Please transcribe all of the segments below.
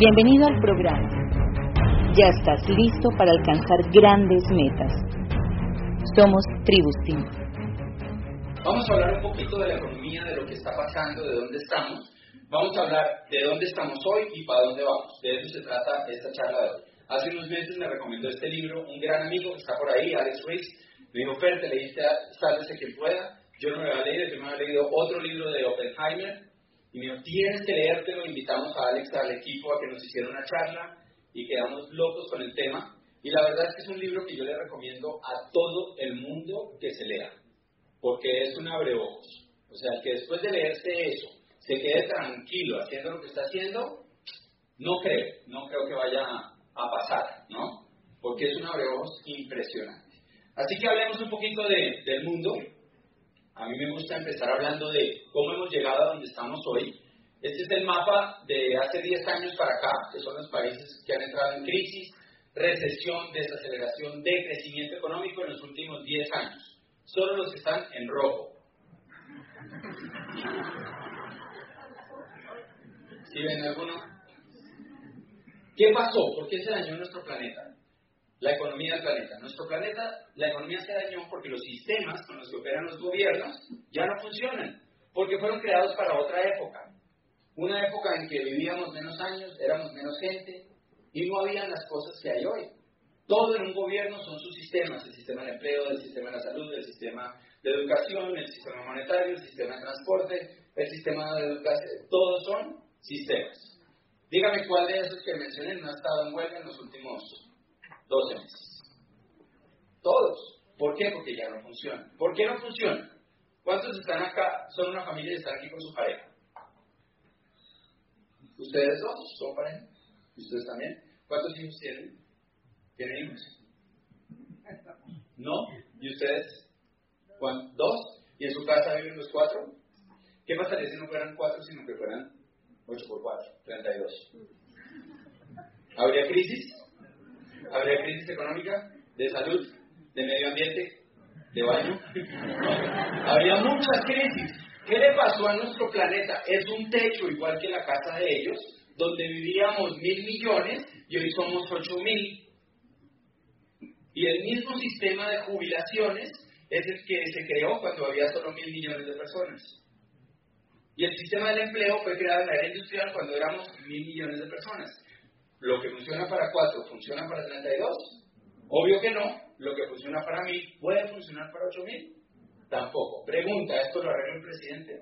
Bienvenido al programa. Ya estás listo para alcanzar grandes metas. Somos Tribus Team. Vamos a hablar un poquito de la economía, de lo que está pasando, de dónde estamos. Vamos a hablar de dónde estamos hoy y para dónde vamos. De eso se trata esta charla de hoy. Hace unos meses me recomendó este libro un gran amigo que está por ahí, Alex Ruiz. Me dijo, Fer, te leíste Sálvese quien pueda. Yo no me había leído, yo me había leído otro libro de Oppenheimer. Y me dijo, tienes que leértelo. Invitamos a Alex, al equipo, a que nos hiciera una charla y quedamos locos con el tema. Y la verdad es que es un libro que yo le recomiendo a todo el mundo que se lea, porque es un abreojos. O sea, que después de leerse eso se quede tranquilo haciendo lo que está haciendo, no creo, no creo que vaya a pasar, ¿no? Porque es un abreojos impresionante. Así que hablemos un poquito de, del mundo. A mí me gusta empezar hablando de cómo hemos llegado a donde estamos hoy. Este es el mapa de hace 10 años para acá, que son los países que han entrado en crisis, recesión, desaceleración, decrecimiento económico en los últimos 10 años. Solo los que están en rojo. ¿Sí ven alguno? ¿Qué pasó? ¿Por qué se dañó nuestro planeta? La economía del planeta. Nuestro planeta, la economía se dañó porque los sistemas con los que operan los gobiernos ya no funcionan, porque fueron creados para otra época. Una época en que vivíamos menos años, éramos menos gente y no habían las cosas que hay hoy. Todo en un gobierno son sus sistemas, el sistema de empleo, el sistema de la salud, el sistema de educación, el sistema monetario, el sistema de transporte, el sistema de educación, todos son sistemas. Dígame cuál de esos que mencioné no ha estado en huelga en los últimos 12 meses. Todos. ¿Por qué? Porque ya no funciona. ¿Por qué no funciona? ¿Cuántos están acá, son una familia y están aquí con su pareja? ¿Ustedes dos son pareja? ¿Y ustedes también? ¿Cuántos hijos tienen? ¿Tienen hijos? ¿No? ¿Y ustedes? ¿Dos? ¿Y en su casa viven los cuatro? ¿Qué pasaría si no fueran cuatro, sino que fueran 8 por 4, 32. ¿Habría crisis? ¿Habría crisis económica? ¿De salud? ¿De medio ambiente? ¿De baño? Habría muchas crisis. ¿Qué le pasó a nuestro planeta? Es un techo igual que la casa de ellos, donde vivíamos mil millones y hoy somos ocho mil. Y el mismo sistema de jubilaciones es el que se creó cuando había solo mil millones de personas. Y el sistema del empleo fue creado en la era industrial cuando éramos mil millones de personas. Lo que funciona para cuatro, ¿funciona para 32? Obvio que no. Lo que funciona para mil, ¿puede funcionar para ocho mil? Tampoco. Pregunta, ¿esto lo arregla el presidente?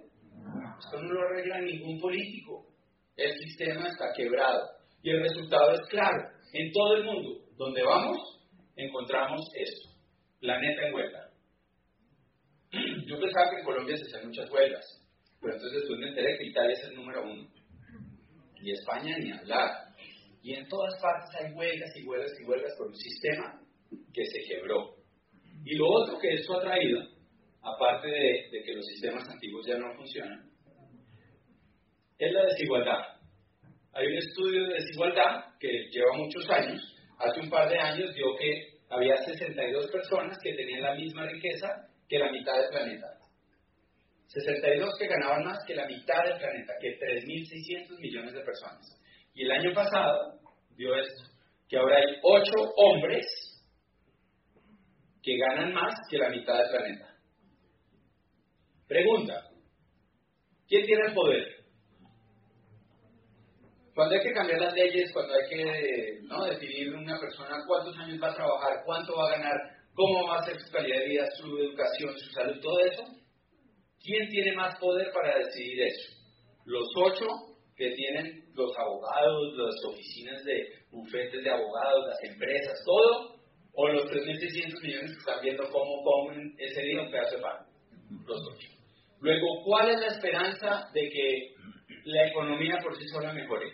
Esto no lo arregla ningún político. El sistema está quebrado. Y el resultado es claro. En todo el mundo, donde vamos, encontramos esto. Planeta en huelga. Yo pensaba que en Colombia se hacían muchas huelgas. Pero entonces después me enteré que Italia es el número uno. Y España ni hablar. Y en todas partes hay huelgas y huelgas y huelgas por un sistema que se quebró. Y lo otro que esto ha traído, aparte de, de que los sistemas antiguos ya no funcionan, es la desigualdad. Hay un estudio de desigualdad que lleva muchos años. Hace un par de años dio que había 62 personas que tenían la misma riqueza que la mitad del planeta. 62 que ganaban más que la mitad del planeta, que 3.600 millones de personas. Y el año pasado dio esto, que ahora hay 8 hombres que ganan más que la mitad del planeta. Pregunta, ¿quién tiene el poder? Cuando hay que cambiar las leyes, cuando hay que ¿no? definir una persona cuántos años va a trabajar, cuánto va a ganar, cómo va a ser su calidad de vida, su educación, su salud, todo eso, ¿Quién tiene más poder para decidir eso? ¿Los ocho que tienen los abogados, las oficinas de bufetes de abogados, las empresas, todo? ¿O los 3.600 millones que están viendo cómo comen ese día un pedazo de pan? Los. Luego, ¿cuál es la esperanza de que la economía por sí sola mejore?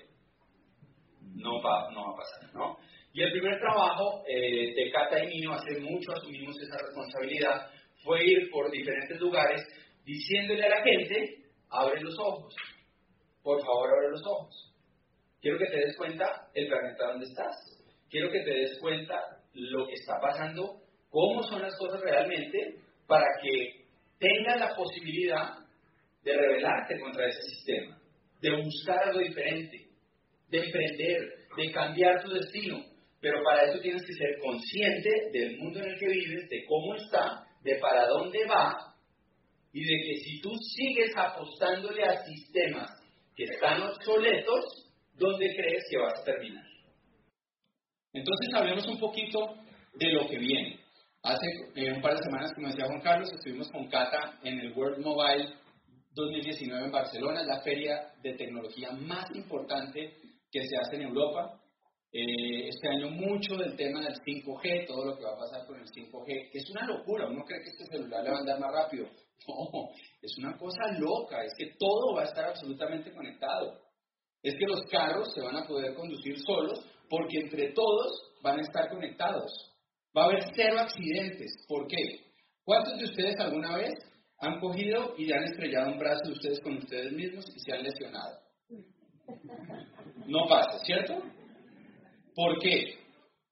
No va, no va a pasar, ¿no? Y el primer trabajo eh, de Cata y mío, hace mucho asumimos esa responsabilidad, fue ir por diferentes lugares diciéndole a la gente, abre los ojos, por favor abre los ojos. Quiero que te des cuenta el planeta donde estás. Quiero que te des cuenta lo que está pasando, cómo son las cosas realmente, para que tengas la posibilidad de rebelarte contra ese sistema, de buscar algo diferente, de emprender, de cambiar tu destino. Pero para eso tienes que ser consciente del mundo en el que vives, de cómo está, de para dónde va y de que si tú sigues apostándole a sistemas que están obsoletos, ¿dónde crees que vas a terminar? Entonces hablemos un poquito de lo que viene. Hace eh, un par de semanas, como decía Juan Carlos, estuvimos con Cata en el World Mobile 2019 en Barcelona, la feria de tecnología más importante que se hace en Europa. Eh, este año mucho del tema del 5G, todo lo que va a pasar con el 5G, que es una locura, uno cree que este celular le va a andar más rápido. No, es una cosa loca, es que todo va a estar absolutamente conectado. Es que los carros se van a poder conducir solos porque entre todos van a estar conectados. Va a haber cero accidentes. ¿Por qué? ¿Cuántos de ustedes alguna vez han cogido y han estrellado un brazo de ustedes con ustedes mismos y se han lesionado? No pasa, ¿cierto? ¿Por qué?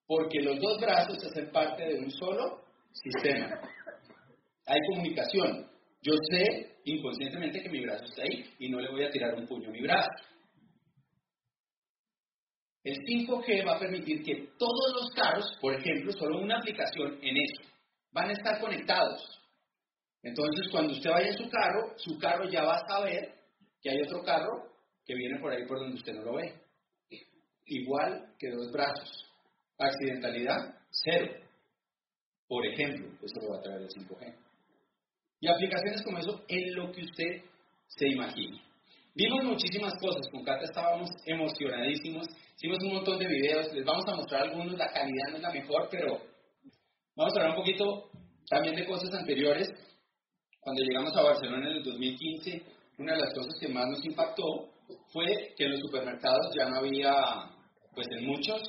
Porque los dos brazos hacen parte de un solo sistema. Hay comunicación. Yo sé inconscientemente que mi brazo está ahí y no le voy a tirar un puño a mi brazo. El 5G va a permitir que todos los carros, por ejemplo, solo una aplicación en eso, van a estar conectados. Entonces, cuando usted vaya en su carro, su carro ya va a saber que hay otro carro que viene por ahí por donde usted no lo ve. Igual que dos brazos. Accidentalidad, cero. Por ejemplo, eso lo va a traer el 5G. Y aplicaciones como eso en lo que usted se imagine. Vimos muchísimas cosas, con Cata estábamos emocionadísimos, hicimos un montón de videos, les vamos a mostrar algunos, la calidad no es la mejor, pero vamos a hablar un poquito también de cosas anteriores. Cuando llegamos a Barcelona en el 2015, una de las cosas que más nos impactó fue que en los supermercados ya no había, pues en muchos,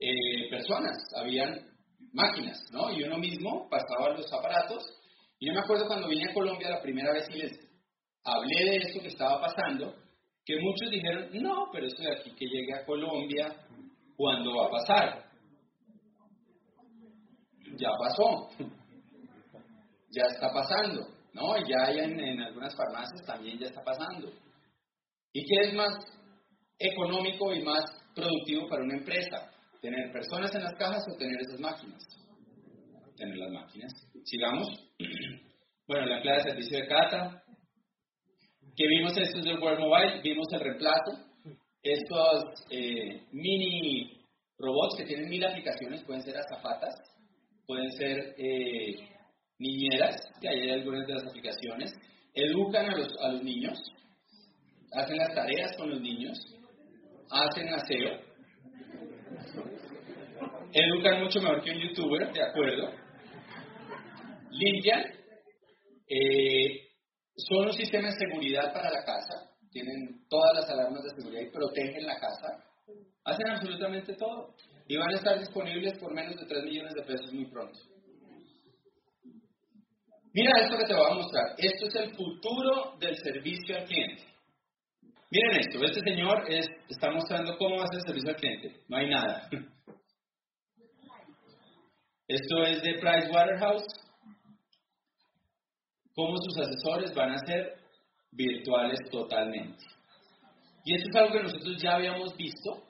eh, personas, habían máquinas, ¿no? Y uno mismo pasaba los aparatos. Y yo me acuerdo cuando vine a Colombia la primera vez y les hablé de esto que estaba pasando, que muchos dijeron, no, pero esto de aquí que llegue a Colombia, ¿cuándo va a pasar? Ya pasó, ya está pasando, ¿no? Ya en, en algunas farmacias también ya está pasando. ¿Y qué es más económico y más productivo para una empresa? ¿Tener personas en las cajas o tener esas máquinas? Tener las máquinas. Sigamos. Bueno, la empleada de servicio de Cata. Que vimos estos del World Mobile, vimos el reemplazo. Estos eh, mini robots que tienen mil aplicaciones, pueden ser azafatas, pueden ser eh, niñeras, que hay algunas de las aplicaciones, educan a los, a los niños, hacen las tareas con los niños, hacen aseo, educan mucho mejor que un youtuber, de acuerdo, limpian, eh, son un sistema de seguridad para la casa, tienen todas las alarmas de seguridad y protegen la casa, hacen absolutamente todo y van a estar disponibles por menos de 3 millones de pesos muy pronto. Mira esto que te voy a mostrar. Esto es el futuro del servicio al cliente. Miren esto, este señor es, está mostrando cómo ser el servicio al cliente. No hay nada. Esto es de Price Waterhouse. Cómo sus asesores van a ser virtuales totalmente. Y esto es algo que nosotros ya habíamos visto.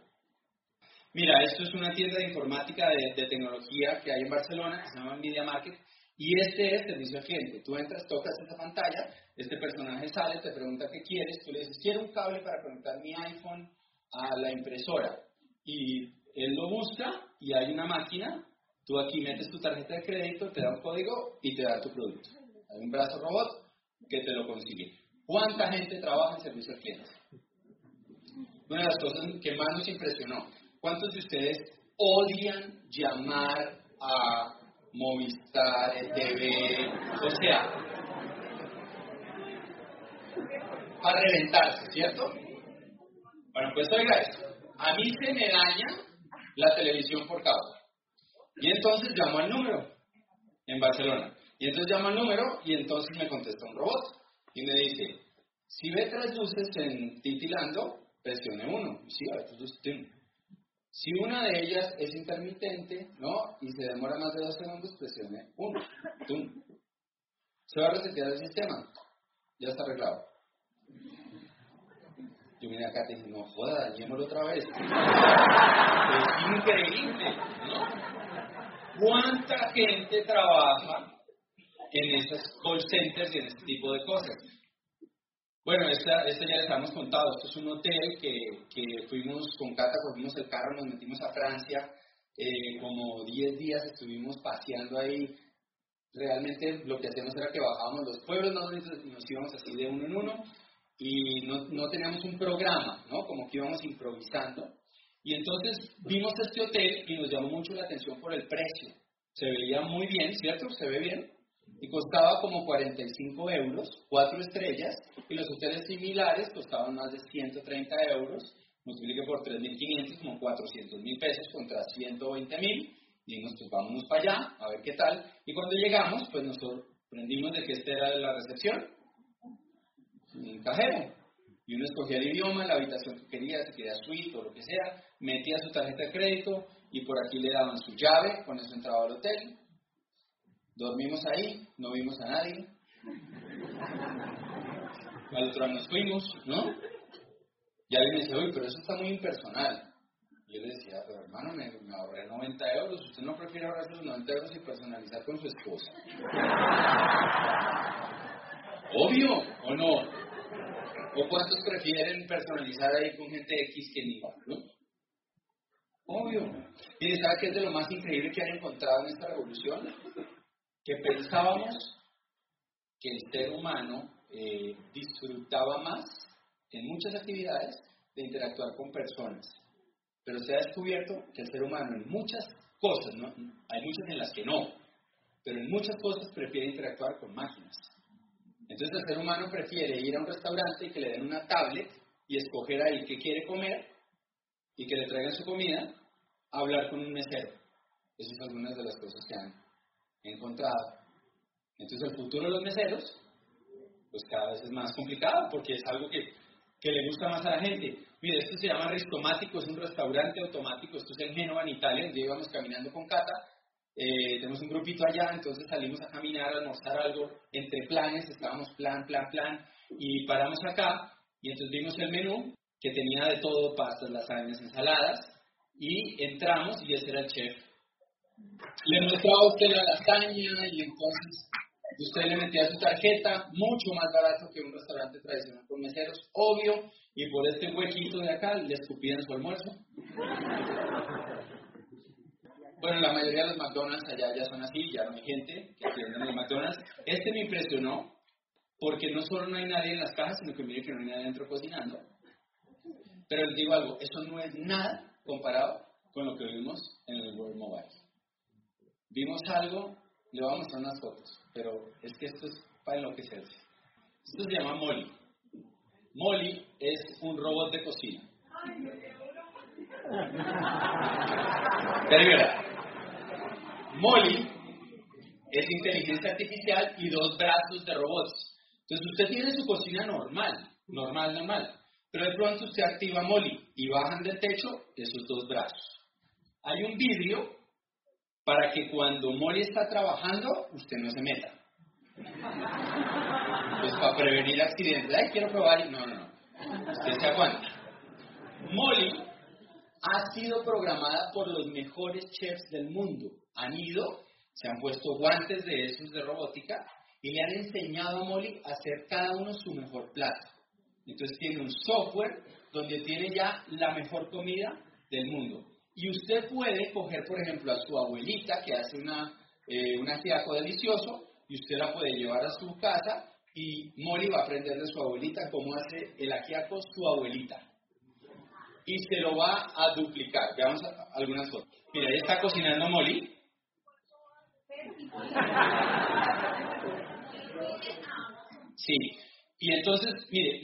Mira, esto es una tienda de informática de, tecnología que hay en Barcelona que se llama Media Market. Y este es servicio al cliente. Tú entras, tocas esa pantalla, este personaje sale, te pregunta qué quieres, tú le dices, quiero un cable para conectar mi iPhone a la impresora. Y él lo busca y hay una máquina, tú aquí metes tu tarjeta de crédito, te da un código y te da tu producto. Hay un brazo robot que te lo consigue. ¿Cuánta gente trabaja en servicio al cliente? Una de las cosas que más nos impresionó, ¿cuántos de ustedes odian llamar a Movistar, TV, o sea, para reventarse, ¿cierto? Bueno, pues oiga esto, a mí se me daña la televisión por cable. Y entonces llamo al número en Barcelona. Y entonces llamo al número y entonces me contesta un robot y me dice, si ve tres luces en titilando, presione uno. Sí, a ver, luces, si una de ellas es intermitente, ¿no? Y se demora más de dos segundos, presione 1. Se va a resetear el sistema. Ya está arreglado. Yo miré acá y dije, no joda, dañémoslo otra vez. es increíble. ¿Cuánta gente trabaja en esas call centers y en este tipo de cosas? Bueno, esta, esta ya les hemos contado. Esto es un hotel que, que fuimos con Cata, cogimos el carro, nos metimos a Francia. Eh, como 10 días estuvimos paseando ahí. Realmente lo que hacíamos era que bajábamos los pueblos y nos íbamos así de uno en uno y no, no teníamos un programa, ¿no? Como que íbamos improvisando. Y entonces vimos este hotel y nos llamó mucho la atención por el precio. Se veía muy bien, ¿cierto? Se ve bien. Y costaba como 45 euros, cuatro estrellas, y los hoteles similares costaban más de 130 euros, multiplique por 3.500, como 400 mil pesos contra 120 mil, dijimos, pues vámonos para allá, a ver qué tal. Y cuando llegamos, pues nos sorprendimos de que esta era la recepción, un cajero. Y uno escogía el idioma, la habitación que quería, si quería suite o lo que sea, metía su tarjeta de crédito y por aquí le daban su llave, con eso entraba al hotel. Dormimos ahí, no vimos a nadie. Al otro nos fuimos, ¿no? Y alguien me decía, uy, pero eso está muy impersonal. Y yo le decía, pero hermano, me, ahorré 90 euros. ¿Usted no prefiere ahorrar esos 90 euros y personalizar con su esposa? Obvio, ¿o no? ¿O cuántos prefieren personalizar ahí con gente X que ni ¿no? Obvio. Mire, ¿sabe qué es de lo más increíble que han encontrado en esta revolución? Que pensábamos que el ser humano eh, disfrutaba más en muchas actividades de interactuar con personas. Pero se ha descubierto que el ser humano en muchas cosas, hay muchas en las que no, pero en muchas cosas prefiere interactuar con máquinas. Entonces el ser humano prefiere ir a un restaurante y que le den una tablet y escoger ahí qué quiere comer y que le traigan su comida, a hablar con un mesero. Esas son algunas de las cosas que han encontrado. Entonces el futuro de los meseros, pues cada vez es más complicado porque es algo que, que le gusta más a la gente. Mire, esto se llama Ristomático, es un restaurante automático, esto es en Génova, en Italia, donde íbamos caminando con Cata. Eh, tenemos un grupito allá, entonces salimos a caminar, a almorzar algo, entre planes, estábamos plan, plan, plan, y paramos acá, y entonces vimos el menú, que tenía de todo, pastas, lasañas, ensaladas, y entramos, y ese era el chef. Le mostraba a usted la lasaña, y entonces usted le metía su tarjeta, mucho más barato que un restaurante tradicional con meseros, obvio, y por este huequito de acá le escupían su almuerzo. Bueno, la mayoría de los McDonald's allá ya son así, ya no hay gente que atienden los McDonald's. Este me impresionó porque no solo no hay nadie en las cajas, sino que mire que no hay nadie adentro cocinando. Pero les digo algo, eso no es nada comparado con lo que vimos en el World Mobile. Vimos algo, le vamos a mostrar unas fotos, pero es que esto es para enloquecerse. Esto se llama Molly. Molly es un robot de cocina. Pero Molly es inteligencia artificial y dos brazos de robots. Entonces usted tiene su cocina normal, normal, normal. Pero de pronto usted activa Molly y bajan del techo esos dos brazos. Hay un vidrio para que cuando Molly está trabajando, usted no se meta. Pues para prevenir accidentes. Ay, quiero probar. No, no, no. Usted se aguanta. Molly ha sido programada por los mejores chefs del mundo. Han ido, se han puesto guantes de esos de robótica y le han enseñado a Molly a hacer cada uno su mejor plato. Entonces tiene un software donde tiene ya la mejor comida del mundo. Y usted puede coger, por ejemplo, a su abuelita que hace una, eh, un ajiaco delicioso y usted la puede llevar a su casa y Molly va a aprender de su abuelita cómo hace el ajiaco su abuelita y se lo va a duplicar. Veamos algunas fotos. Mira, ahí está cocinando Molly. Sí, y entonces, mire,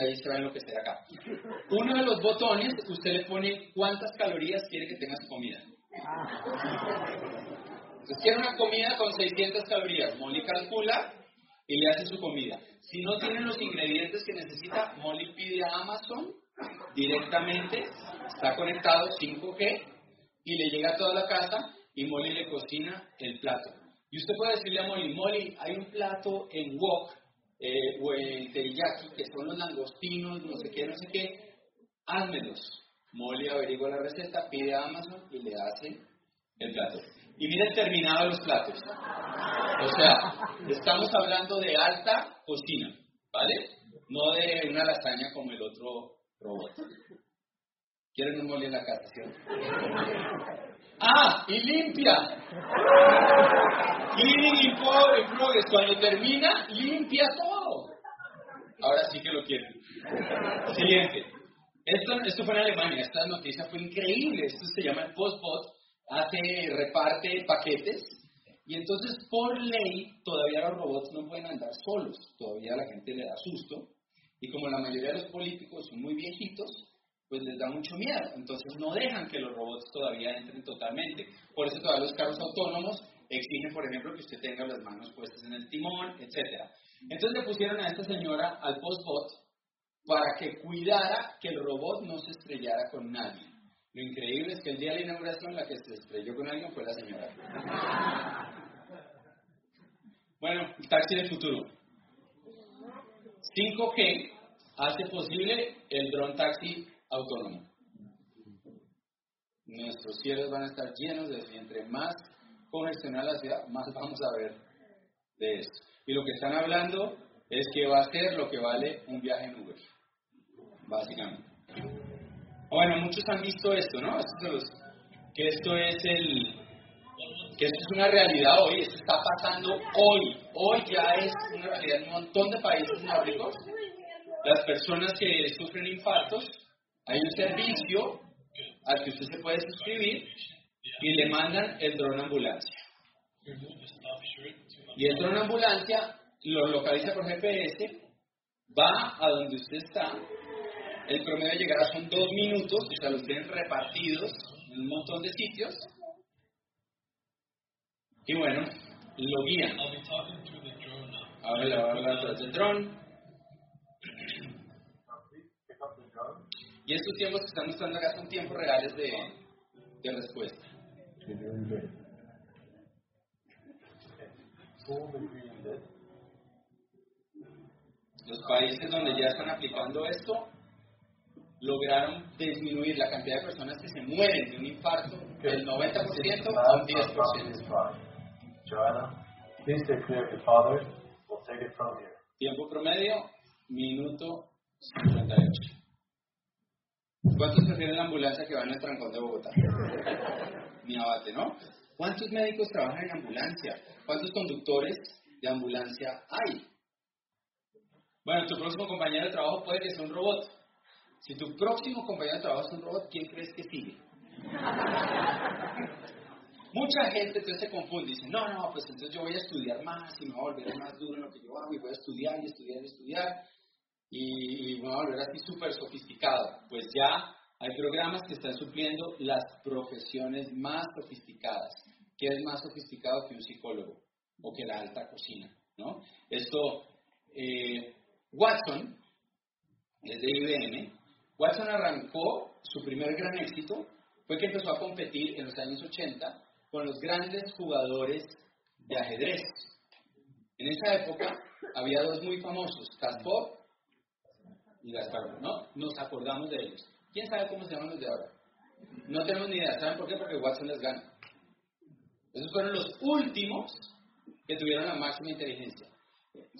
ahí se va a enloquecer acá. Uno de los botones, usted le pone cuántas calorías quiere que tenga su comida. Entonces, quiere una comida con 600 calorías. Molly calcula y le hace su comida. Si no tiene los ingredientes que necesita, Molly pide a Amazon directamente, está conectado 5G y le llega a toda la casa y Molly le cocina el plato. Y usted puede decirle a Molly, Molly, hay un plato en wok eh, o el teriyaki, que son los langostinos, no sé qué, no sé qué, házmelos. Molly averigua la receta, pide a Amazon y le hace el plato. Y mira terminado los platos. O sea, estamos hablando de alta cocina, ¿vale? No de una lasaña como el otro robot. ¿Quieren un molly en la casa, ¿cierto? ¡Ah! ¡Y limpia! Y progres, cuando termina, limpia todo. Ahora sí que lo quieren. Siguiente. Esto, esto fue en Alemania, esta noticia fue increíble. Esto se llama el Postbot, hace, reparte paquetes. Y entonces, por ley, todavía los robots no pueden andar solos. Todavía la gente le da susto. Y como la mayoría de los políticos son muy viejitos, pues les da mucho miedo. Entonces no dejan que los robots todavía entren totalmente. Por eso todavía los carros autónomos exigen, por ejemplo, que usted tenga las manos puestas en el timón, etc. Entonces le pusieron a esta señora al postbot para que cuidara que el robot no se estrellara con nadie. Lo increíble es que el día de la inauguración la que se estrelló con alguien fue la señora. Bueno, el taxi del futuro. 5G hace posible el drone taxi autónomo. Nuestros cielos van a estar llenos de y entre más congestionada la ciudad, más vamos a ver de eso. Y lo que están hablando es que va a ser lo que vale un viaje en Uber, básicamente. Bueno, muchos han visto esto, ¿no? que esto es el, que esto es una realidad hoy, esto está pasando hoy, hoy ya es una realidad en un montón de países nórdicos. Las personas que sufren infartos hay un servicio al que usted se puede suscribir y le mandan el dron ambulancia. Y el dron ambulancia lo localiza por GPS, va a donde usted está, el promedio de llegada son dos minutos, o sea, los tienen repartidos en un montón de sitios. Y bueno, lo guían. Ahora le voy a hablar del dron. Y estos tiempos que están mostrando acá son tiempos reales de, de respuesta. Los países donde ya están aplicando esto lograron disminuir la cantidad de personas que se mueren de un infarto del 90% a un 10%. Joanna, please declare the father. We'll take it from here. Tiempo promedio, minuto 58. ¿Cuántos prefieren la ambulancia que van al trancón de Bogotá? Mi abate, ¿no? ¿Cuántos médicos trabajan en ambulancia? ¿Cuántos conductores de ambulancia hay? Bueno, tu próximo compañero de trabajo puede que sea un robot. Si tu próximo compañero de trabajo es un robot, ¿quién crees que sigue? Mucha gente entonces se confunde y dice, no, no, pues entonces yo voy a estudiar más y me voy a volver más duro en lo que yo hago y voy a estudiar y estudiar y estudiar y, y voy a volver así súper sofisticado. Pues ya hay programas que están supliendo las profesiones más sofisticadas. ¿Qué es más sofisticado que un psicólogo o que la alta cocina? ¿no? Esto, eh, Watson, es de IBM, Watson arrancó su primer gran éxito, fue que empezó a competir en los años 80 con los grandes jugadores de ajedrez. En esa época había dos muy famosos, Kasparov y Gaspar, ¿no? Nos acordamos de ellos. ¿Quién sabe cómo se llaman los de ahora? No tenemos ni idea. ¿Saben por qué? Porque Watson les gana. Esos fueron los últimos que tuvieron la máxima inteligencia.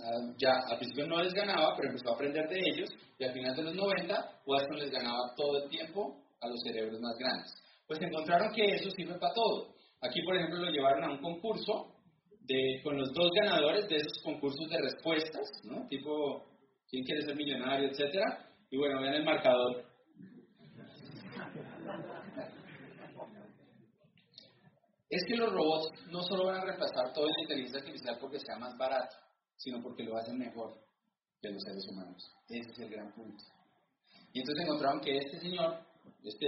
Ah, ya al principio no les ganaba, pero empezó a aprender de ellos y al final de los 90 Watson les ganaba todo el tiempo a los cerebros más grandes. Pues encontraron que eso sirve para todo. Aquí, por ejemplo, lo llevaron a un concurso de, con los dos ganadores de esos concursos de respuestas, ¿no? Tipo quién quiere ser millonario, etcétera. Y bueno, vean el marcador. Es que los robots no solo van a reemplazar toda la inteligencia artificial porque sea más barato, sino porque lo hacen mejor que los seres humanos. Ese es el gran punto. Y entonces encontraron que este señor, este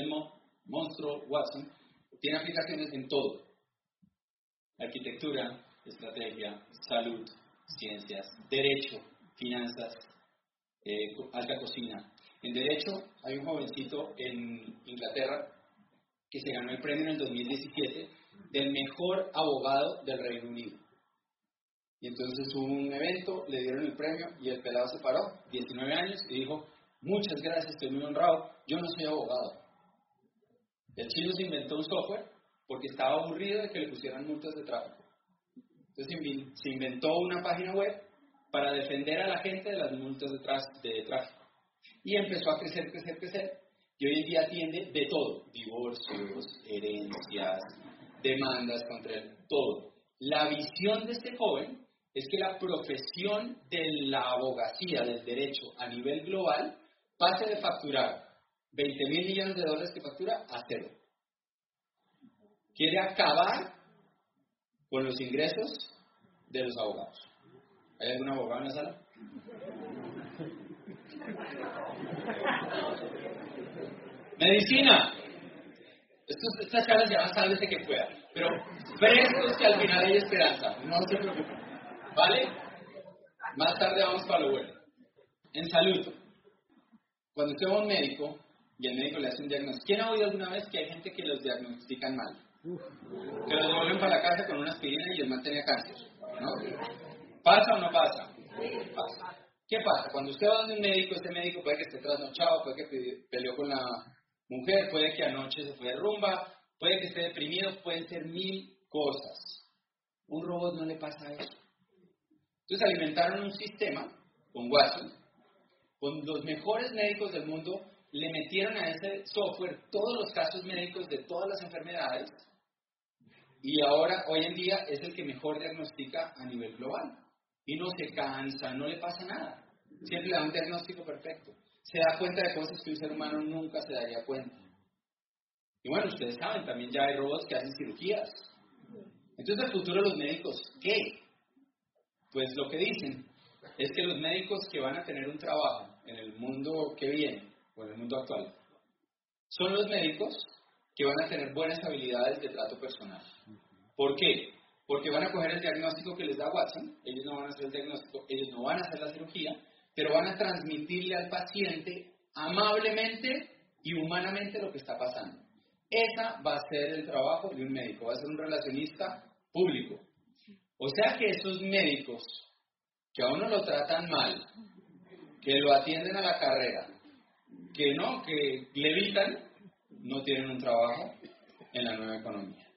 monstruo Watson, tiene aplicaciones en todo. Arquitectura, estrategia, salud, ciencias, derecho, finanzas, eh, alta cocina. En derecho hay un jovencito en Inglaterra que se ganó el premio en el 2017 del mejor abogado del Reino Unido. Y entonces hubo un evento, le dieron el premio y el pelado se paró, 19 años, y dijo, muchas gracias, estoy muy honrado, yo no soy abogado. El chino se inventó un software porque estaba aburrido de que le pusieran multas de tráfico. Entonces se inventó una página web para defender a la gente de las multas de, de tráfico. Y empezó a crecer, crecer, crecer. Y hoy en día atiende de todo, divorcios, herencias, demandas contra él, todo. La visión de este joven es que la profesión de la abogacía, del derecho a nivel global, pase de facturar 20 mil millones de dólares que factura a cero. Quiere acabar con los ingresos de los abogados. ¿Hay algún abogado en la sala? Medicina. estas caras ya van de que pueda. Pero frescos que al final hay esperanza. No se preocupen. ¿Vale? Más tarde vamos para lo bueno. En salud. Cuando usted va a un médico y el médico le hace un diagnóstico, ¿quién ha oído alguna vez que hay gente que los diagnostican mal? Que los devuelven para la casa con una aspirina y el man tenía cáncer. ¿no? ¿Pasa o no pasa? Pasa. ¿Qué pasa? Cuando usted va a un médico, este médico puede que esté trasnochado, puede que peleó con la mujer, puede que anoche se fue de rumba, puede que esté deprimido, pueden ser mil cosas. Un robot no le pasa eso. Entonces alimentaron un sistema con Watson, con los mejores médicos del mundo, le metieron a ese software todos los casos médicos de todas las enfermedades y ahora, hoy en día, es el que mejor diagnostica a nivel global. Y no se cansa, no le pasa nada. Siempre le da un diagnóstico perfecto. Se da cuenta de cosas que un ser humano nunca se daría cuenta. Y bueno, ustedes saben, también ya hay robots que hacen cirugías. Entonces, el futuro de los médicos, ¿qué? Pues lo que dicen es que los médicos que van a tener un trabajo en el mundo que viene, o en el mundo actual, son los médicos que van a tener buenas habilidades de trato personal. ¿Por qué? Porque van a coger el diagnóstico que les da Watson, ellos no van a hacer el diagnóstico, ellos no van a hacer la cirugía, pero van a transmitirle al paciente amablemente y humanamente lo que está pasando. Esa va a ser el trabajo de un médico, va a ser un relacionista público. O sea que esos médicos que a uno lo tratan mal, que lo atienden a la carrera, que no, que le evitan, no tienen un trabajo en la nueva economía.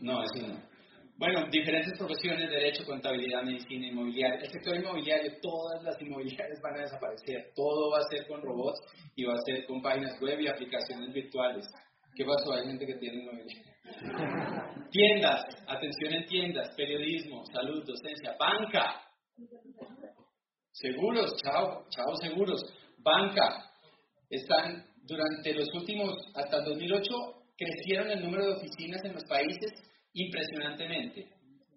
No, eso no. Bueno, diferentes profesiones, derecho, contabilidad, medicina, inmobiliaria. El sector inmobiliario, todas las inmobiliarias van a desaparecer. Todo va a ser con robots y va a ser con páginas web y aplicaciones virtuales. ¿Qué pasó? Hay gente que tiene inmobiliaria. Tiendas, atención en tiendas, periodismo, salud, docencia, banca. Seguros, chao, chao seguros. Banca. Están durante los últimos, hasta el 2008, crecieron el número de oficinas en los países impresionantemente.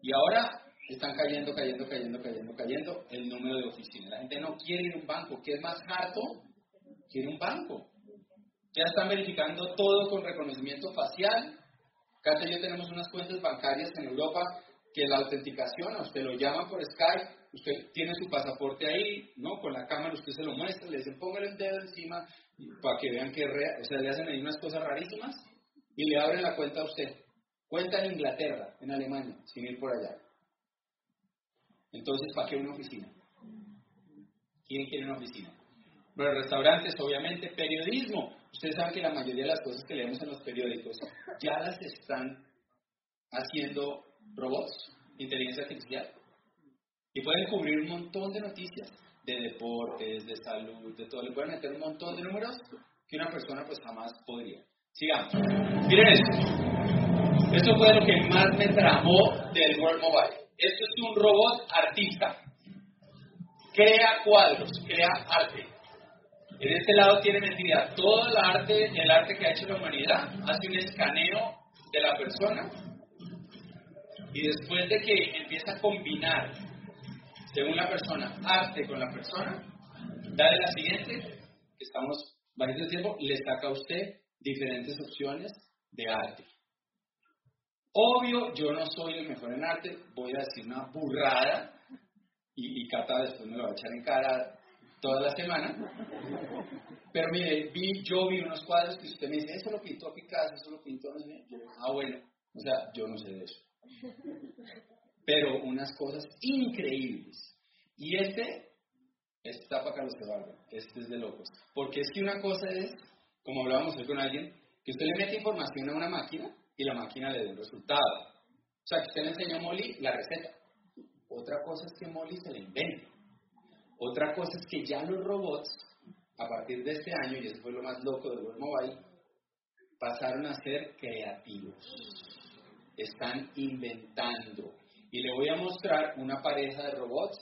Y ahora están cayendo, cayendo, cayendo, cayendo, cayendo el número de oficinas. La gente no quiere ir a un banco. ¿Qué es más harto? Quiere un banco. Ya están verificando todo con reconocimiento facial, Cata y yo tenemos unas cuentas bancarias en Europa que la autenticación, a usted lo llama por Skype, usted tiene su pasaporte ahí, ¿no? Con la cámara usted se lo muestra, le dicen póngale el dedo encima para que vean que o sea, le hacen ahí unas cosas rarísimas y le abren la cuenta a usted. Cuenta en Inglaterra, en Alemania, sin ir por allá. Entonces, ¿para qué una oficina? ¿Quién quiere una oficina? Bueno, restaurantes, obviamente, periodismo. Ustedes saben que la mayoría de las cosas que leemos en los periódicos ya las están haciendo robots, inteligencia artificial. Y pueden cubrir un montón de noticias de deportes, de salud, de todo. Le pueden meter un montón de números que una persona pues jamás podría. Sigamos. Miren esto. Esto fue lo que más me tramó del World Mobile. Esto es un robot artista. Crea cuadros, crea arte. En este lado tiene mentira. Todo el arte, el arte que ha hecho la humanidad, hace un escaneo de la persona y después de que empieza a combinar, según la persona, arte con la persona, dale la siguiente, que estamos varios tiempo, le saca a usted diferentes opciones de arte. Obvio, yo no soy el mejor en arte, voy a decir una burrada y, y Cata después me lo va a echar en cara toda la semana. Pero mire, vi, yo vi unos cuadros que usted me dice, eso lo pintó Picasso, eso lo pintó, no sé. ah, bueno, o sea, yo no sé de eso. pero unas cosas increíbles. Y este, este está para Carlos Eduardo, este es de locos. Porque es que una cosa es, como hablábamos hoy con alguien, que usted le mete información a una máquina y la máquina le dé un resultado. O sea, que usted le enseña a Molly la receta. Otra cosa es que Molly se la invente. Otra cosa es que ya los robots, a partir de este año, y eso fue lo más loco del World Mobile, pasaron a ser creativos. Están inventando. Y le voy a mostrar una pareja de robots,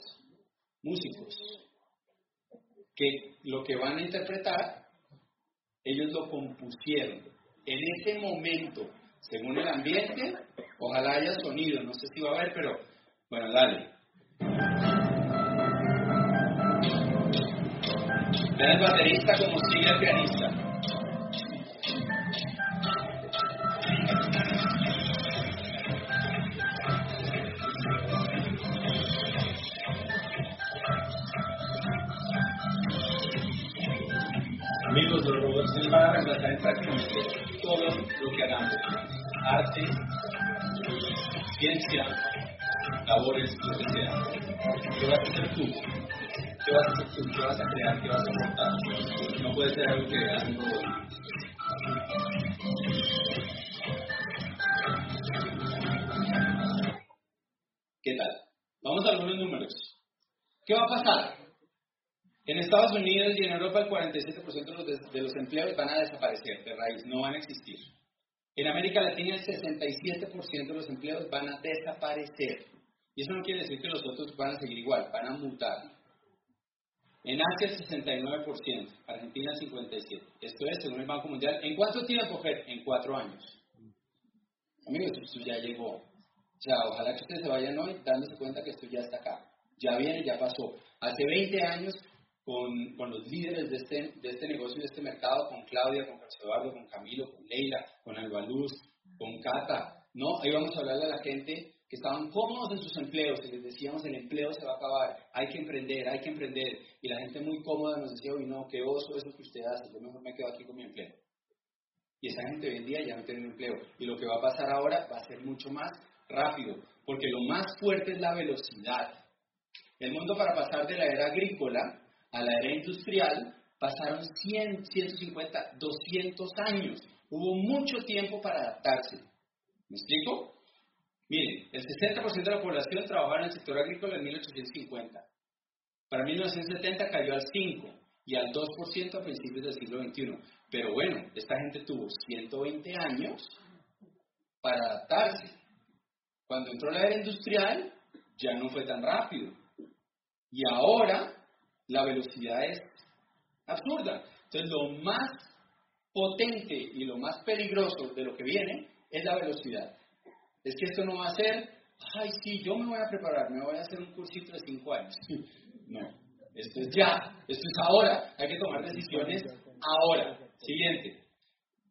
músicos, que lo que van a interpretar, ellos lo compusieron. En ese momento, según el ambiente, ojalá haya sonido, no sé si va a haber, pero bueno, dale. Vean el baterista como sigue el pianista. Los robots van a reemplazar en prácticamente todo lo que hagamos. Arte, ciencia, labores, lo que sea. ¿Qué vas a hacer tú? ¿Qué vas a hacer tú? ¿Qué vas a crear? ¿Qué vas a aportar? No puede ser algo que haga un. ¿Qué tal? Vamos a algunos números. ¿Qué va a pasar? En Estados Unidos y en Europa el 47% de los, empleos van a desaparecer de raíz, no van a existir. En América Latina el 67% de los empleos van a desaparecer. Y eso no quiere decir que los otros van a seguir igual, van a mutar. En Asia el 69%, Argentina el 57%. Esto es según el Banco Mundial. ¿En cuánto tiempo? En cuatro años. Amigos, esto ya llegó. Ojalá que ustedes se vayan hoy dándose cuenta que esto ya está acá. Ya viene, ya pasó. Hace 20 años con, con, los líderes de este, de este negocio y de este mercado, con Claudia, con Carlos Eduardo, con Camilo, con Leila, con Albaluz, con Cata, ¿no? Ahí vamos a hablarle a la gente que estaban cómodos en sus empleos y les decíamos el empleo se va a acabar, hay que emprender, hay que emprender. Y la gente muy cómoda nos decía, uy, no, qué oso eso que usted hace, yo mejor me quedo aquí con mi empleo. Y esa gente hoy en día ya no tiene empleo. Y lo que va a pasar ahora va a ser mucho más rápido, porque lo más fuerte es la velocidad. El mundo para pasar de la era agrícola a la era industrial pasaron 100, 150, 200 años. Hubo mucho tiempo para adaptarse. ¿Me explico? Miren, el 60% de la población trabajaba en el sector agrícola en 1850. Para 1970 cayó al 5% y al 2% a principios del siglo XXI. Pero bueno, esta gente tuvo 120 años para adaptarse. Cuando entró la era industrial, ya no fue tan rápido. Y ahora la velocidad es absurda. Entonces, lo más potente y lo más peligroso de lo que viene es la velocidad. Es que esto no va a ser, ay, sí, yo me voy a preparar, me voy a hacer un cursito de cinco años. No, esto es ya, esto es ahora, hay que tomar decisiones ahora. Siguiente.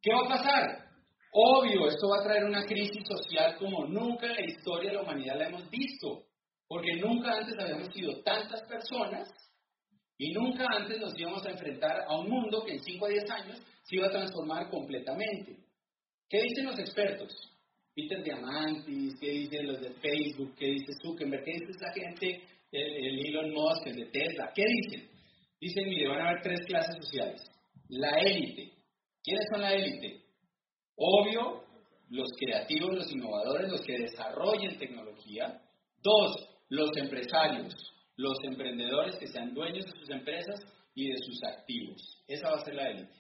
¿Qué va a pasar? Obvio, esto va a traer una crisis social como nunca en la historia de la humanidad la hemos visto, porque nunca antes habíamos sido tantas personas y nunca antes nos íbamos a enfrentar a un mundo que en 5 a 10 años se iba a transformar completamente. ¿Qué dicen los expertos? Peter Diamantis, ¿qué dicen los de Facebook? ¿Qué dice Zuckerberg? ¿Qué dice esa gente? El, Elon Musk, el de Tesla. ¿Qué dicen? Dicen, mire, van a haber tres clases sociales. La élite. ¿Quiénes son la élite? Obvio, los creativos, los innovadores, los que desarrollen tecnología. Dos, los empresarios los emprendedores que sean dueños de sus empresas y de sus activos. Esa va a ser la élite.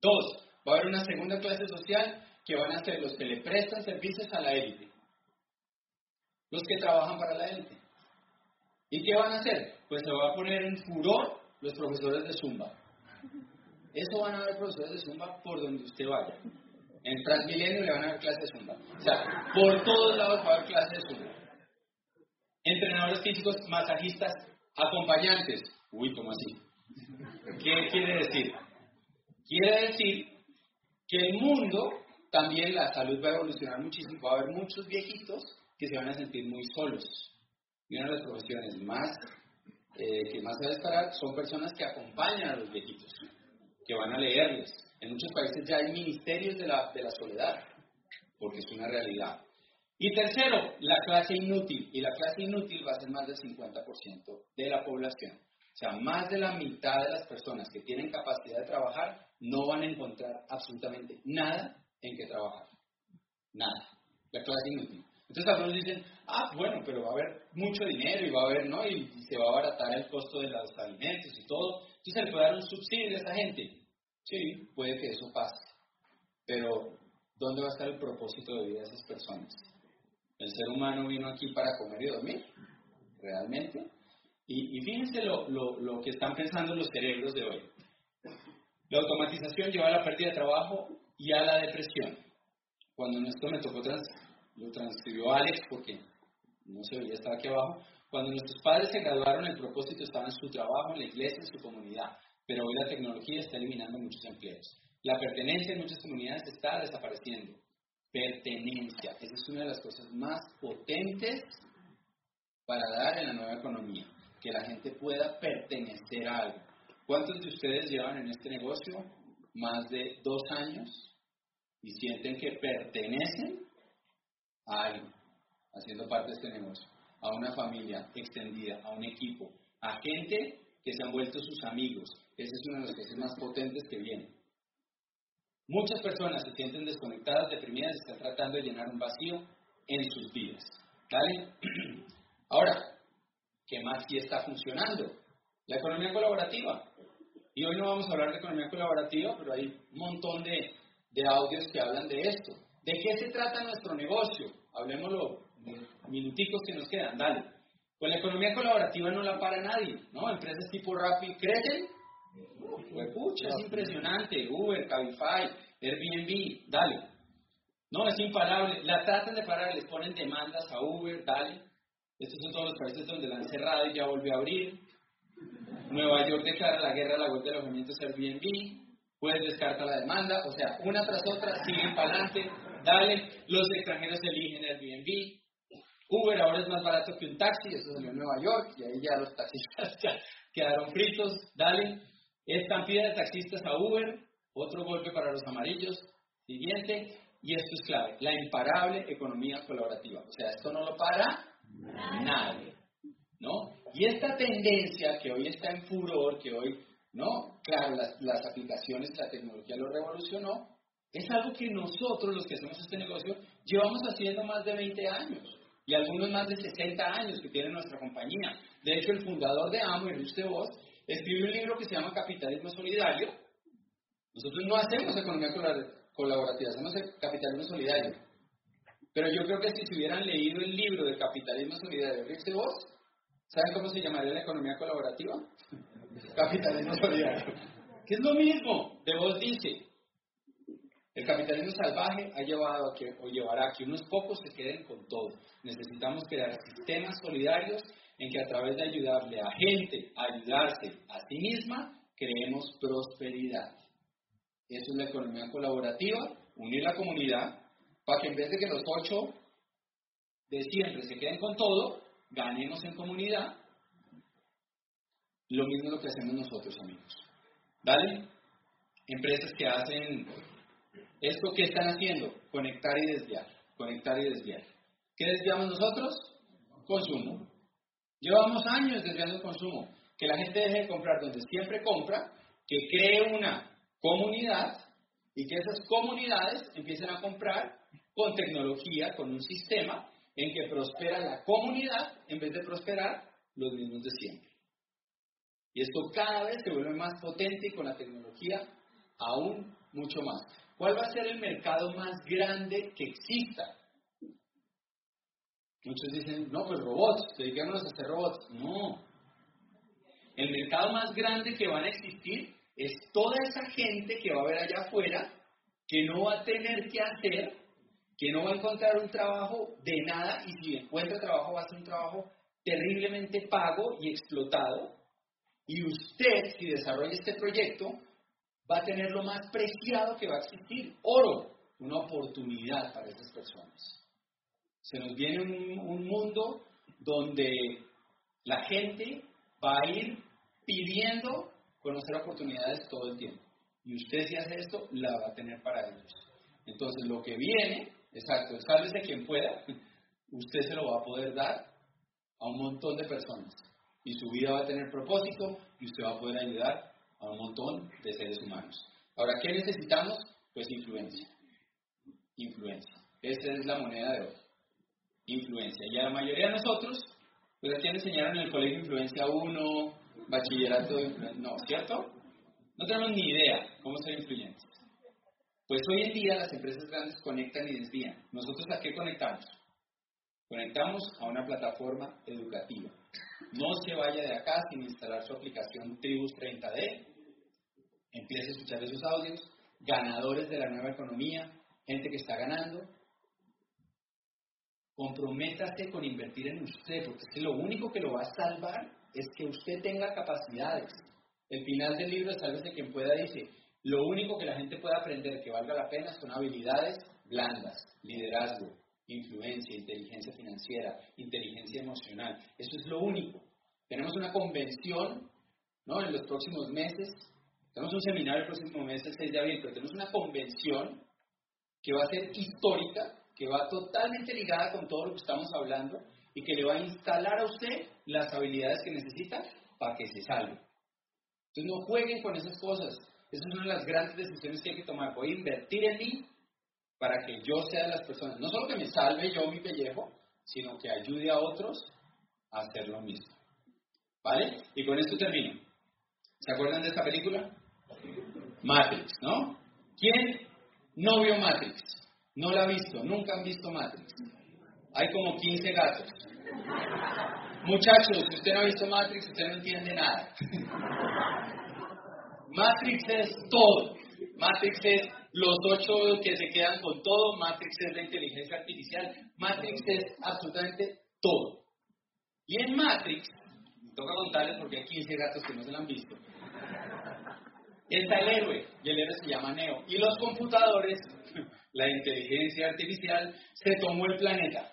Dos, va a haber una segunda clase social que van a ser los que le prestan servicios a la élite. Los que trabajan para la élite. ¿Y qué van a hacer? Pues se va a poner en furor los profesores de Zumba. Eso van a haber profesores de Zumba por donde usted vaya. En Transmilenio le van a dar clases de Zumba. O sea, por todos lados va a haber clases de Zumba entrenadores físicos, masajistas, acompañantes. Uy, ¿cómo así? ¿Qué quiere decir? Quiere decir que el mundo, también la salud va a evolucionar muchísimo, va a haber muchos viejitos que se van a sentir muy solos. Y una de las profesiones más eh, que más se va a esperar son personas que acompañan a los viejitos, que van a leerles. En muchos países ya hay ministerios de la, de la soledad, porque es una realidad. Y tercero, la clase inútil. Y la clase inútil va a ser más del 50% de la población. O sea, más de la mitad de las personas que tienen capacidad de trabajar no van a encontrar absolutamente nada en que trabajar. Nada. La clase inútil. Entonces algunos dicen, ah, bueno, pero va a haber mucho dinero y va a haber, ¿no? Y, se va a abaratar el costo de los alimentos y todo. Entonces se le puede dar un subsidio a esa gente. Sí, puede que eso pase. Pero, ¿dónde va a estar el propósito de vida de esas personas? El ser humano vino aquí para comer y dormir, realmente. Y, fíjense lo, lo, que están pensando los cerebros de hoy. La automatización lleva a la pérdida de trabajo y a la depresión. Cuando esto me tocó trans, lo transcribió Alex porque no se veía, estaba aquí abajo. Cuando nuestros padres se graduaron, el propósito estaba en su trabajo, en la iglesia, en su comunidad. Pero hoy la tecnología está eliminando muchos empleos. La pertenencia en muchas comunidades está desapareciendo. Pertenencia. Esa es una de las cosas más potentes para dar en la nueva economía. Que la gente pueda pertenecer a algo. ¿Cuántos de ustedes llevan en este negocio más de dos años y sienten que pertenecen a algo, haciendo parte de este negocio, a una familia extendida, a un equipo, a gente que se han vuelto sus amigos. Esa es una de las cosas más potentes que vienen. Muchas personas se sienten desconectadas, deprimidas, están tratando de llenar un vacío en sus vidas. ¿Vale? Ahora, ¿qué más sí está funcionando? La economía colaborativa. Y hoy no vamos a hablar de economía colaborativa, pero hay un montón de, de audios que hablan de esto. ¿De qué se trata nuestro negocio? Hablemoslo, minuticos que nos quedan, dale. Pues la economía colaborativa no la para nadie, ¿no? Empresas tipo Rappi crecen. Pucha, es impresionante. Uber, Cabify, Airbnb, dale. No, es imparable. La tratan de parar, les ponen demandas a Uber, dale. Estos son todos los países donde la han cerrado y ya volvió a abrir. Nueva York declara la guerra a la web de alojamientos Airbnb. Pues descarta la demanda. O sea, una tras otra, siguen para adelante, dale. Los extranjeros eligen Airbnb. Uber ahora es más barato que un taxi, eso salió en Nueva York, y ahí ya los taxistas quedaron fritos, dale. Estampida de taxistas a Uber, otro golpe para los amarillos. Siguiente, y esto es clave, la imparable economía colaborativa. O sea, esto no lo para nadie. ¿No? Y esta tendencia que hoy está en furor, que hoy, ¿no? Claro, las, las aplicaciones, la tecnología lo revolucionó, es algo que nosotros, los que hacemos este negocio, llevamos haciendo más de 20 años y algunos más de 60 años que tiene nuestra compañía. De hecho, el fundador de AMO, Enrique Vos, escribió un libro que se llama Capitalismo Solidario. Nosotros no hacemos economía colaborativa, hacemos capitalismo solidario. Pero yo creo que si se hubieran leído el libro de Capitalismo Solidario de Vos, ¿saben cómo se llamaría la economía colaborativa? capitalismo Solidario. Que es lo mismo. De Vos dice, el capitalismo salvaje ha llevado a que, o llevará a que unos pocos se queden con todo. Necesitamos crear sistemas solidarios en que a través de ayudarle a gente a ayudarse a sí misma, creemos prosperidad. Eso es la economía colaborativa, unir la comunidad, para que en vez de que los ocho de siempre se queden con todo, ganemos en comunidad. Lo mismo es lo que hacemos nosotros, amigos. ¿Vale? Empresas que hacen ¿Esto qué están haciendo? Conectar y desviar. Conectar y desviar. ¿Qué desviamos nosotros? Consumo. Llevamos años desviando el consumo. Que la gente deje de comprar donde siempre compra, que cree una comunidad y que esas comunidades empiecen a comprar con tecnología, con un sistema en que prospera la comunidad en vez de prosperar los mismos de siempre. Y esto cada vez se vuelve más potente y con la tecnología aún mucho más. ¿Cuál va a ser el mercado más grande que exista? Muchos dicen, no, pues robots, dediquémonos a hacer robots. No. El mercado más grande que van a existir es toda esa gente que va a haber allá afuera, que no va a tener que hacer, que no va a encontrar un trabajo de nada y si encuentra trabajo va a ser un trabajo terriblemente pago y explotado. Y usted, si desarrolla este proyecto, va a tener lo más preciado que va a existir, oro, una oportunidad para esas personas. Se nos viene un, mundo donde la gente va a ir pidiendo conocer oportunidades todo el tiempo. Y usted si hace esto, la va a tener para ellos. Entonces lo que viene, exacto, de quien pueda, usted se lo va a poder dar a un montón de personas. Y su vida va a tener propósito y usted va a poder ayudar a un montón de seres humanos. Ahora, ¿qué necesitamos? Pues influencia. Influencia. Esa es la moneda de hoy. Influencia. Y a la mayoría de nosotros, pues aquí enseñaron en el colegio influencia 1, bachillerato de influencia. No, ¿cierto? No tenemos ni idea cómo ser influyentes. Pues hoy en día las empresas grandes conectan y desvían. ¿Nosotros a qué conectamos? Conectamos a una plataforma educativa. No se vaya de acá sin instalar su aplicación Tribus 30D. Empiece a escuchar esos audios. Ganadores de la nueva economía, gente que está ganando. Comprométase con invertir en usted, porque es lo único que lo va a salvar es que usted tenga capacidades. El final del libro, de quien pueda, dice, lo único que la gente puede aprender que valga la pena son habilidades blandas, liderazgo, influencia, inteligencia financiera, inteligencia emocional. Eso es lo único. Tenemos una convención ¿no? en los próximos meses, tenemos un seminario el próximo mes, el 6 de abril, pero tenemos una convención que va a ser histórica, que va totalmente ligada con todo lo que estamos hablando y que le va a instalar a usted las habilidades que necesita para que se salve. Entonces no jueguen con esas cosas. Esa es una de las grandes decisiones que hay que tomar. Voy a invertir en mí para que yo sea de las personas. No solo que me salve yo mi pellejo, sino que ayude a otros a hacer lo mismo. ¿Vale? Y con esto termino. ¿Se acuerdan de esta película? Matrix, ¿no? ¿Quién no vio Matrix? No la ha visto, nunca han visto Matrix. Hay como 15 gatos. Muchachos, si usted no ha visto Matrix, usted no entiende nada. Matrix es todo. Matrix es los ocho que se quedan con todo. Matrix es la inteligencia artificial. Matrix es absolutamente todo. Y en Matrix, toca contarles porque hay 15 gatos que no se lo han visto. Está el héroe, y el héroe se llama Neo. Y los computadores, la inteligencia artificial, se tomó el planeta.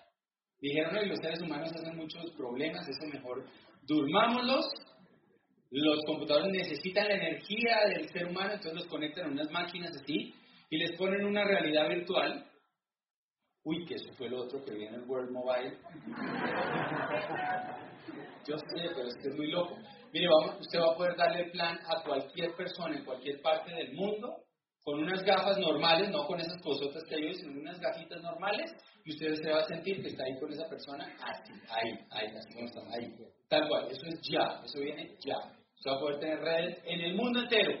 Dijeron, que los seres humanos hacen muchos problemas, eso mejor durmámoslos los computadores necesitan la energía del ser humano, entonces los conectan a unas máquinas así y les ponen una realidad virtual. Uy, que eso fue el otro que viene el World Mobile. Yo sé, pero es que es muy loco. Mire, vamos, usted va a poder darle plan a cualquier persona en cualquier parte del mundo con unas gafas normales, no con esas cosotas que hay hoy, sino unas gafitas normales, y usted se va a sentir que está ahí con esa persona, así, ahí, ahí, así como está, ahí. Tal cual, eso es ya, eso viene ya. Usted va a poder tener redes en el mundo entero,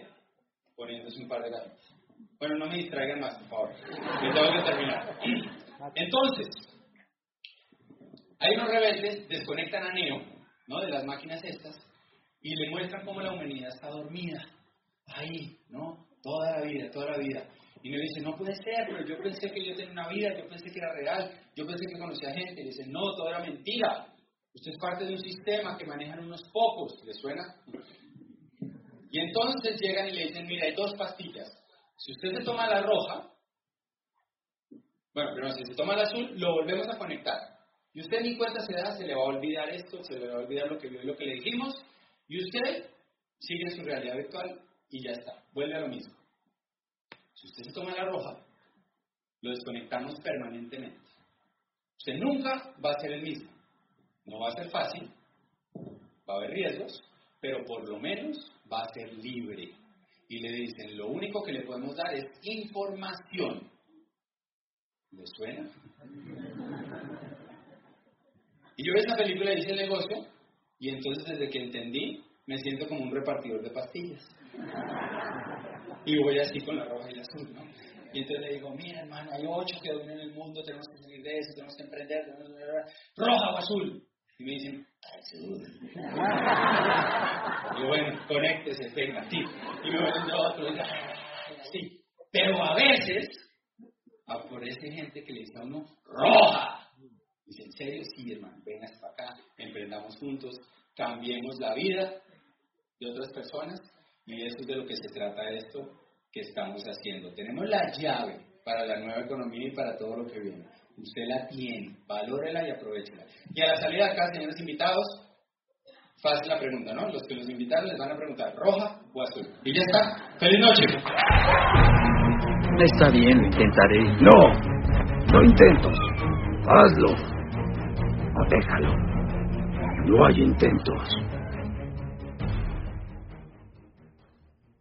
poniéndose un par de gafitas. Bueno, no me distraigan más, por favor. Yo tengo que terminar. Entonces, hay unos rebeldes, desconectan a Neo, ¿no? De las máquinas estas, y le muestran cómo la humanidad está dormida. Ahí, ¿no? Toda la vida, toda la vida. Y me dice, no puede ser, pero yo pensé que yo tenía una vida, yo pensé que era real, yo pensé que conocía gente. Y dice, no, todo era mentira. Usted es parte de un sistema que manejan unos pocos, ¿le suena? Y entonces llegan y le dicen, mira, hay dos pastillas. Si usted se toma la roja, bueno, pero si se toma el azul, lo volvemos a conectar. Y usted ni cuenta se da, se le va a olvidar esto, se le va a olvidar lo que vio y lo que le dijimos, y usted sigue su realidad virtual y ya está, vuelve a lo mismo. Si usted se toma la roja, lo desconectamos permanentemente. Usted nunca va a ser el mismo. No va a ser fácil, va a haber riesgos, pero por lo menos va a ser libre. Y le dicen, lo único que le podemos dar es información. ¿Le suena? Y yo veo esa película y hice el negocio, y entonces desde que entendí, me siento como un repartidor de pastillas. Y voy así con la roja y la azul, ¿no? Y entonces le digo, mira hermano, hay ocho que dominan el mundo, tenemos que salir de eso, tenemos que emprender, roja o azul. Y me dicen, azul. y bueno, conéctese, venga, sí. Y me vuelven de otro, y así. Pero a veces aparece gente que le dice a uno, roja. Dice, ¿en serio? Sí, hermano, vengas para acá, emprendamos juntos, cambiemos la vida de otras personas. Y eso es de lo que se trata esto que estamos haciendo. Tenemos la llave para la nueva economía y para todo lo que viene. Usted la tiene, valórela y aprovechela. Y a la salida de acá, señores invitados, fácil la pregunta, ¿no? Los que los invitaron les van a preguntar, ¿roja o azul? Y ya está. ¡Feliz noche! Está bien, lo intentaré. No, no intento. Hazlo. Déjalo. No hay intentos.